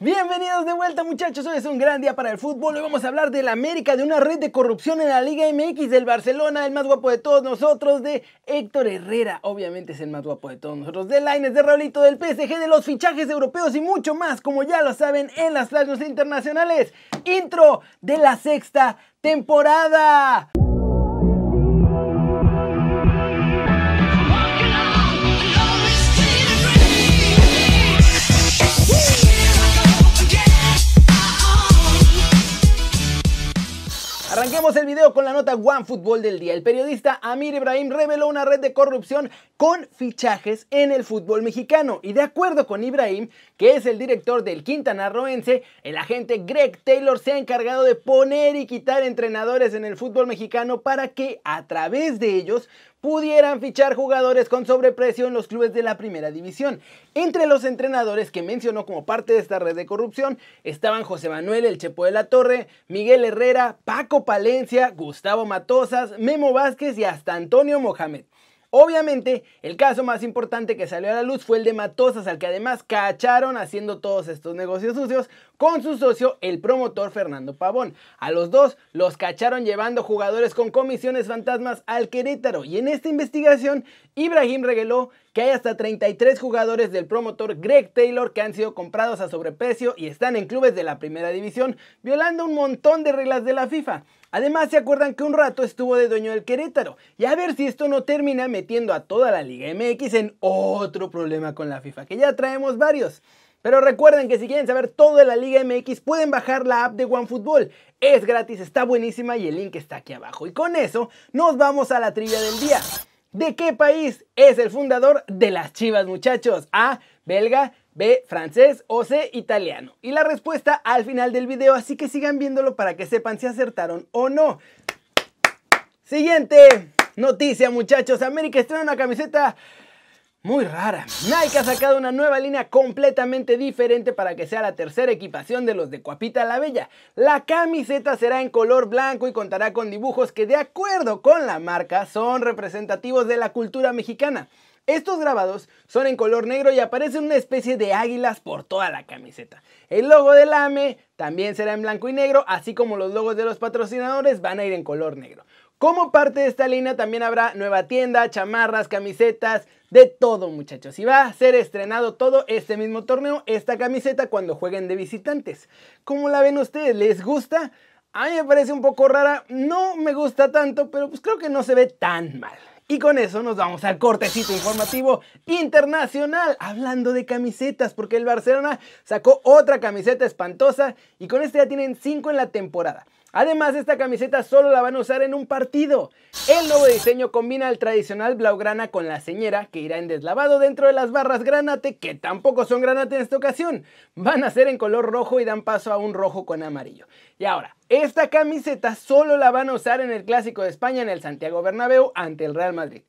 Bienvenidos de vuelta muchachos, hoy es un gran día para el fútbol, hoy vamos a hablar de la América, de una red de corrupción en la Liga MX, del Barcelona, el más guapo de todos nosotros, de Héctor Herrera, obviamente es el más guapo de todos nosotros, de Laines, de Raulito, del PSG, de los fichajes europeos y mucho más, como ya lo saben en las playas internacionales. Intro de la sexta temporada. El video con la nota One Fútbol del día. El periodista Amir Ibrahim reveló una red de corrupción con fichajes en el fútbol mexicano. Y de acuerdo con Ibrahim, que es el director del Quintana Roense, el agente Greg Taylor se ha encargado de poner y quitar entrenadores en el fútbol mexicano para que a través de ellos pudieran fichar jugadores con sobreprecio en los clubes de la primera división. Entre los entrenadores que mencionó como parte de esta red de corrupción estaban José Manuel El Chepo de la Torre, Miguel Herrera, Paco Palencia, Gustavo Matosas, Memo Vázquez y hasta Antonio Mohamed. Obviamente, el caso más importante que salió a la luz fue el de Matosas, al que además cacharon haciendo todos estos negocios sucios con su socio, el promotor Fernando Pavón. A los dos los cacharon llevando jugadores con comisiones fantasmas al Querétaro. Y en esta investigación, Ibrahim reveló que hay hasta 33 jugadores del promotor Greg Taylor que han sido comprados a sobreprecio y están en clubes de la primera división, violando un montón de reglas de la FIFA. Además, se acuerdan que un rato estuvo de dueño del Querétaro. Y a ver si esto no termina metiendo a toda la Liga MX en otro problema con la FIFA, que ya traemos varios. Pero recuerden que si quieren saber todo de la Liga MX pueden bajar la app de OneFootball. Es gratis, está buenísima y el link está aquí abajo. Y con eso nos vamos a la trilla del día. ¿De qué país es el fundador de las Chivas, muchachos? A. Belga, B, francés o C, italiano. Y la respuesta al final del video, así que sigan viéndolo para que sepan si acertaron o no. Siguiente noticia muchachos, América estrena una camiseta muy rara. Nike ha sacado una nueva línea completamente diferente para que sea la tercera equipación de los de Cuapita la Bella. La camiseta será en color blanco y contará con dibujos que de acuerdo con la marca son representativos de la cultura mexicana. Estos grabados son en color negro y aparecen una especie de águilas por toda la camiseta. El logo del AME también será en blanco y negro, así como los logos de los patrocinadores van a ir en color negro. Como parte de esta línea también habrá nueva tienda, chamarras, camisetas, de todo muchachos. Y va a ser estrenado todo este mismo torneo, esta camiseta cuando jueguen de visitantes. ¿Cómo la ven ustedes? ¿Les gusta? A mí me parece un poco rara, no me gusta tanto, pero pues creo que no se ve tan mal. Y con eso nos vamos al cortecito informativo internacional, hablando de camisetas, porque el Barcelona sacó otra camiseta espantosa y con este ya tienen 5 en la temporada. Además, esta camiseta solo la van a usar en un partido. El nuevo diseño combina el tradicional blaugrana con la señera, que irá en deslavado dentro de las barras granate, que tampoco son granate en esta ocasión. Van a ser en color rojo y dan paso a un rojo con amarillo. Y ahora, esta camiseta solo la van a usar en el Clásico de España en el Santiago Bernabéu ante el Real Madrid.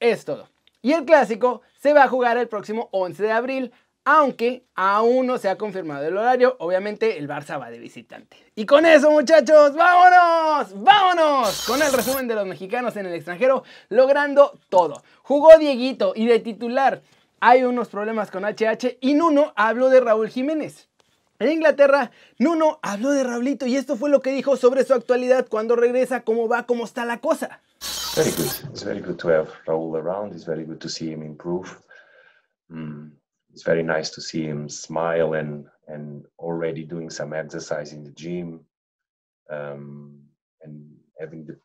Es todo. Y el Clásico se va a jugar el próximo 11 de abril aunque aún no se ha confirmado el horario, obviamente el Barça va de visitante. Y con eso muchachos, vámonos, vámonos con el resumen de los mexicanos en el extranjero, logrando todo. Jugó Dieguito y de titular hay unos problemas con HH y Nuno habló de Raúl Jiménez. En Inglaterra, Nuno habló de Raulito y esto fue lo que dijo sobre su actualidad cuando regresa, cómo va, cómo está la cosa. Very good. It's very good to have Raúl around. It's very good to see him improve. Mm. It's very nice to see him smile and and already doing some exercise in the gym um, and having the,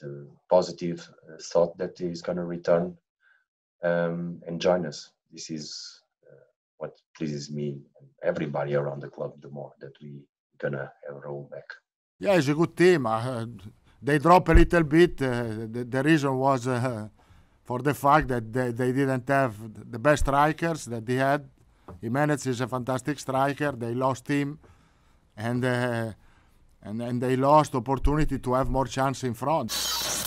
the positive uh, thought that he's going to return um, and join us. This is uh, what pleases me and everybody around the club the more that we gonna have Raul back. Yeah, it's a good team. Uh, they drop a little bit. Uh, the, the, reason was uh, for the fact that they, they didn't have the best strikers that they had. Jimenez is a fantastic striker. They lost him, and, uh, and, and they lost opportunity to have more chance in front.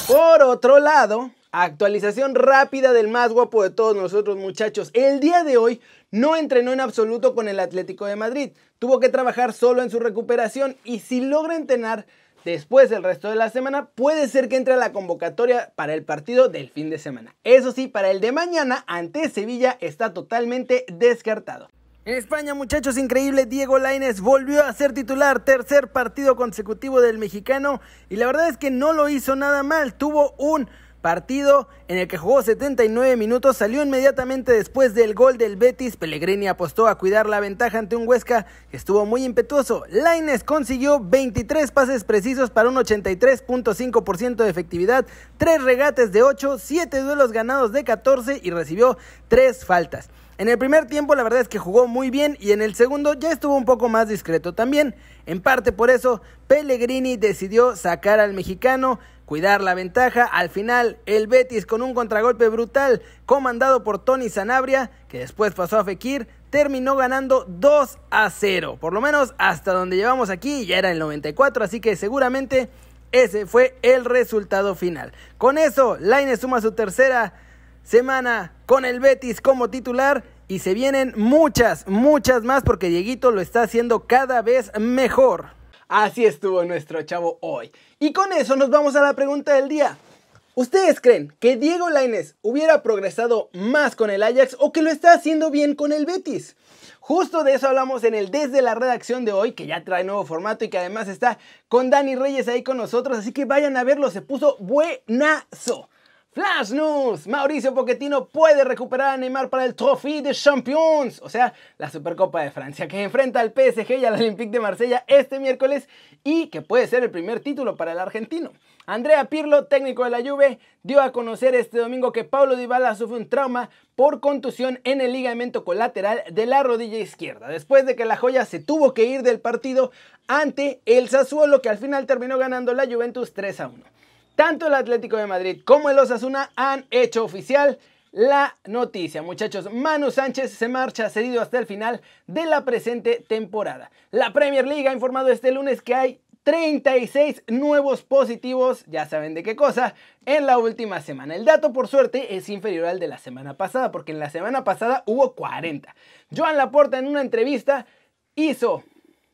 Por otro lado, actualización rápida del más guapo de todos nosotros muchachos. El día de hoy no entrenó en absoluto con el Atlético de Madrid. Tuvo que trabajar solo en su recuperación y si logra entrenar Después, el resto de la semana, puede ser que entre a la convocatoria para el partido del fin de semana. Eso sí, para el de mañana ante Sevilla está totalmente descartado. En España, muchachos, increíble, Diego Lainez volvió a ser titular, tercer partido consecutivo del mexicano y la verdad es que no lo hizo nada mal, tuvo un partido en el que jugó 79 minutos, salió inmediatamente después del gol del Betis, Pellegrini apostó a cuidar la ventaja ante un Huesca que estuvo muy impetuoso, Laines consiguió 23 pases precisos para un 83.5% de efectividad, 3 regates de 8, 7 duelos ganados de 14 y recibió 3 faltas. En el primer tiempo la verdad es que jugó muy bien y en el segundo ya estuvo un poco más discreto también. En parte por eso Pellegrini decidió sacar al mexicano, cuidar la ventaja. Al final el Betis con un contragolpe brutal comandado por Tony Sanabria, que después pasó a Fekir, terminó ganando 2 a 0. Por lo menos hasta donde llevamos aquí ya era el 94, así que seguramente ese fue el resultado final. Con eso, Laine suma su tercera semana con el Betis como titular y se vienen muchas, muchas más porque Dieguito lo está haciendo cada vez mejor. Así estuvo nuestro chavo hoy. Y con eso nos vamos a la pregunta del día. ¿Ustedes creen que Diego Lainez hubiera progresado más con el Ajax o que lo está haciendo bien con el Betis? Justo de eso hablamos en el Desde la redacción de hoy, que ya trae nuevo formato y que además está con Dani Reyes ahí con nosotros, así que vayan a verlo, se puso buenazo. Flash News, Mauricio Pochettino puede recuperar a Neymar para el Trophée de Champions, o sea, la Supercopa de Francia, que enfrenta al PSG y al Olympique de Marsella este miércoles y que puede ser el primer título para el argentino. Andrea Pirlo, técnico de la Juve, dio a conocer este domingo que Paulo Dybala sufre un trauma por contusión en el ligamento colateral de la rodilla izquierda, después de que la joya se tuvo que ir del partido ante el Sassuolo, que al final terminó ganando la Juventus 3 a 1. Tanto el Atlético de Madrid como el Osasuna han hecho oficial la noticia, muchachos. Manu Sánchez se marcha cedido hasta el final de la presente temporada. La Premier League ha informado este lunes que hay 36 nuevos positivos, ya saben de qué cosa, en la última semana. El dato, por suerte, es inferior al de la semana pasada, porque en la semana pasada hubo 40. Joan Laporta en una entrevista hizo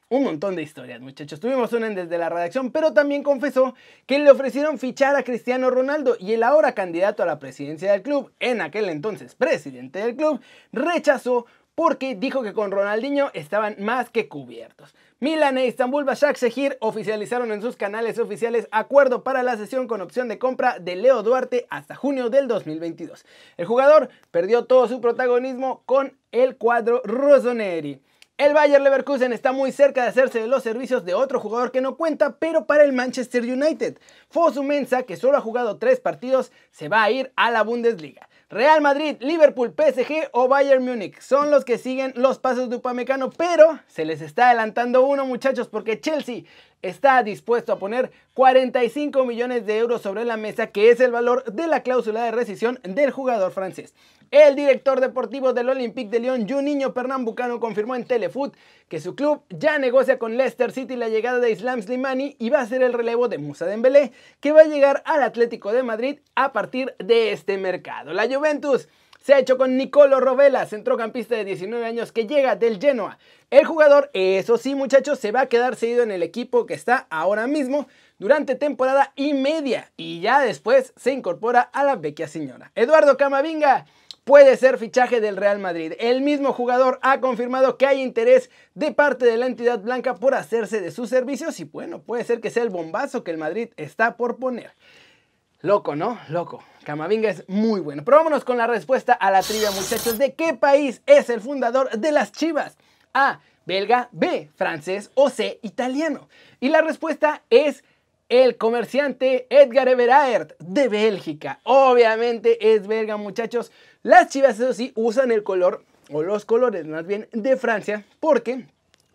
un montón de historias, muchachos. Tuvimos una desde la redacción, pero también confesó que le ofrecieron fichar a Cristiano Ronaldo y el ahora candidato a la presidencia del club, en aquel entonces presidente del club, rechazó porque dijo que con Ronaldinho estaban más que cubiertos. Milan e Istanbul Başakşehir oficializaron en sus canales oficiales acuerdo para la sesión con opción de compra de Leo Duarte hasta junio del 2022. El jugador perdió todo su protagonismo con el cuadro Rossoneri. El Bayer Leverkusen está muy cerca de hacerse de los servicios de otro jugador que no cuenta, pero para el Manchester United. Fosu Mensa, que solo ha jugado tres partidos, se va a ir a la Bundesliga. Real Madrid, Liverpool, PSG o Bayern Múnich son los que siguen los pasos de Upamecano, pero se les está adelantando uno, muchachos, porque Chelsea está dispuesto a poner 45 millones de euros sobre la mesa, que es el valor de la cláusula de rescisión del jugador francés. El director deportivo del Olympique de Lyon, Juninho Pernambucano, confirmó en Telefoot que su club ya negocia con Leicester City la llegada de Islam Slimani y va a ser el relevo de Musa Dembélé, que va a llegar al Atlético de Madrid a partir de este mercado. La Juventus se ha hecho con Nicolo Rovella, centrocampista de 19 años que llega del Genoa. El jugador, eso sí muchachos, se va a quedar seguido en el equipo que está ahora mismo durante temporada y media y ya después se incorpora a la vecchia señora. Eduardo Camavinga puede ser fichaje del Real Madrid. El mismo jugador ha confirmado que hay interés de parte de la entidad blanca por hacerse de sus servicios y bueno, puede ser que sea el bombazo que el Madrid está por poner. Loco, ¿no? Loco. Camavinga es muy bueno. Pero vámonos con la respuesta a la trivia, muchachos. ¿De qué país es el fundador de las Chivas? A. Belga. B. Francés. O C. Italiano. Y la respuesta es el comerciante Edgar Everaert de Bélgica. Obviamente es belga, muchachos. Las chivas, eso sí, usan el color, o los colores más bien, de Francia, porque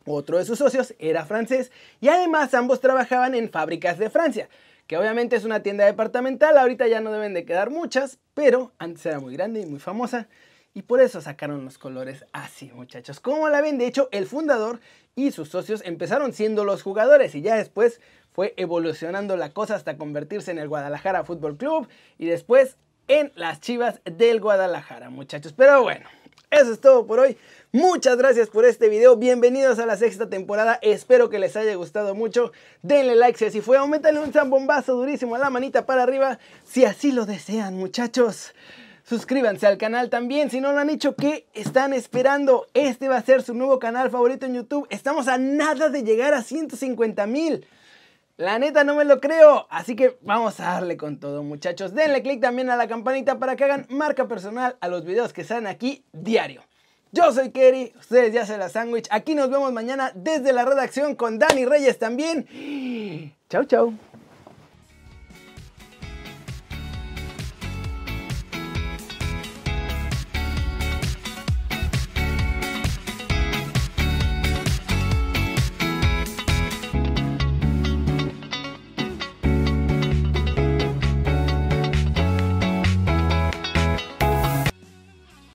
otro de sus socios era francés y además ambos trabajaban en fábricas de Francia, que obviamente es una tienda departamental, ahorita ya no deben de quedar muchas, pero antes era muy grande y muy famosa. Y por eso sacaron los colores así, muchachos. Como la ven, de hecho, el fundador y sus socios empezaron siendo los jugadores y ya después fue evolucionando la cosa hasta convertirse en el Guadalajara Fútbol Club y después en las Chivas del Guadalajara, muchachos. Pero bueno, eso es todo por hoy. Muchas gracias por este video. Bienvenidos a la sexta temporada. Espero que les haya gustado mucho. Denle like si así fue. Aumentale un zambombazo durísimo a la manita para arriba si así lo desean, muchachos. Suscríbanse al canal también si no lo han hecho. ¿Qué están esperando? Este va a ser su nuevo canal favorito en YouTube. Estamos a nada de llegar a 150 mil. La neta no me lo creo, así que vamos a darle con todo muchachos. Denle click también a la campanita para que hagan marca personal a los videos que salen aquí diario. Yo soy Kerry, ustedes ya se la sándwich. Aquí nos vemos mañana desde la redacción con Dani Reyes también. Chau, chau.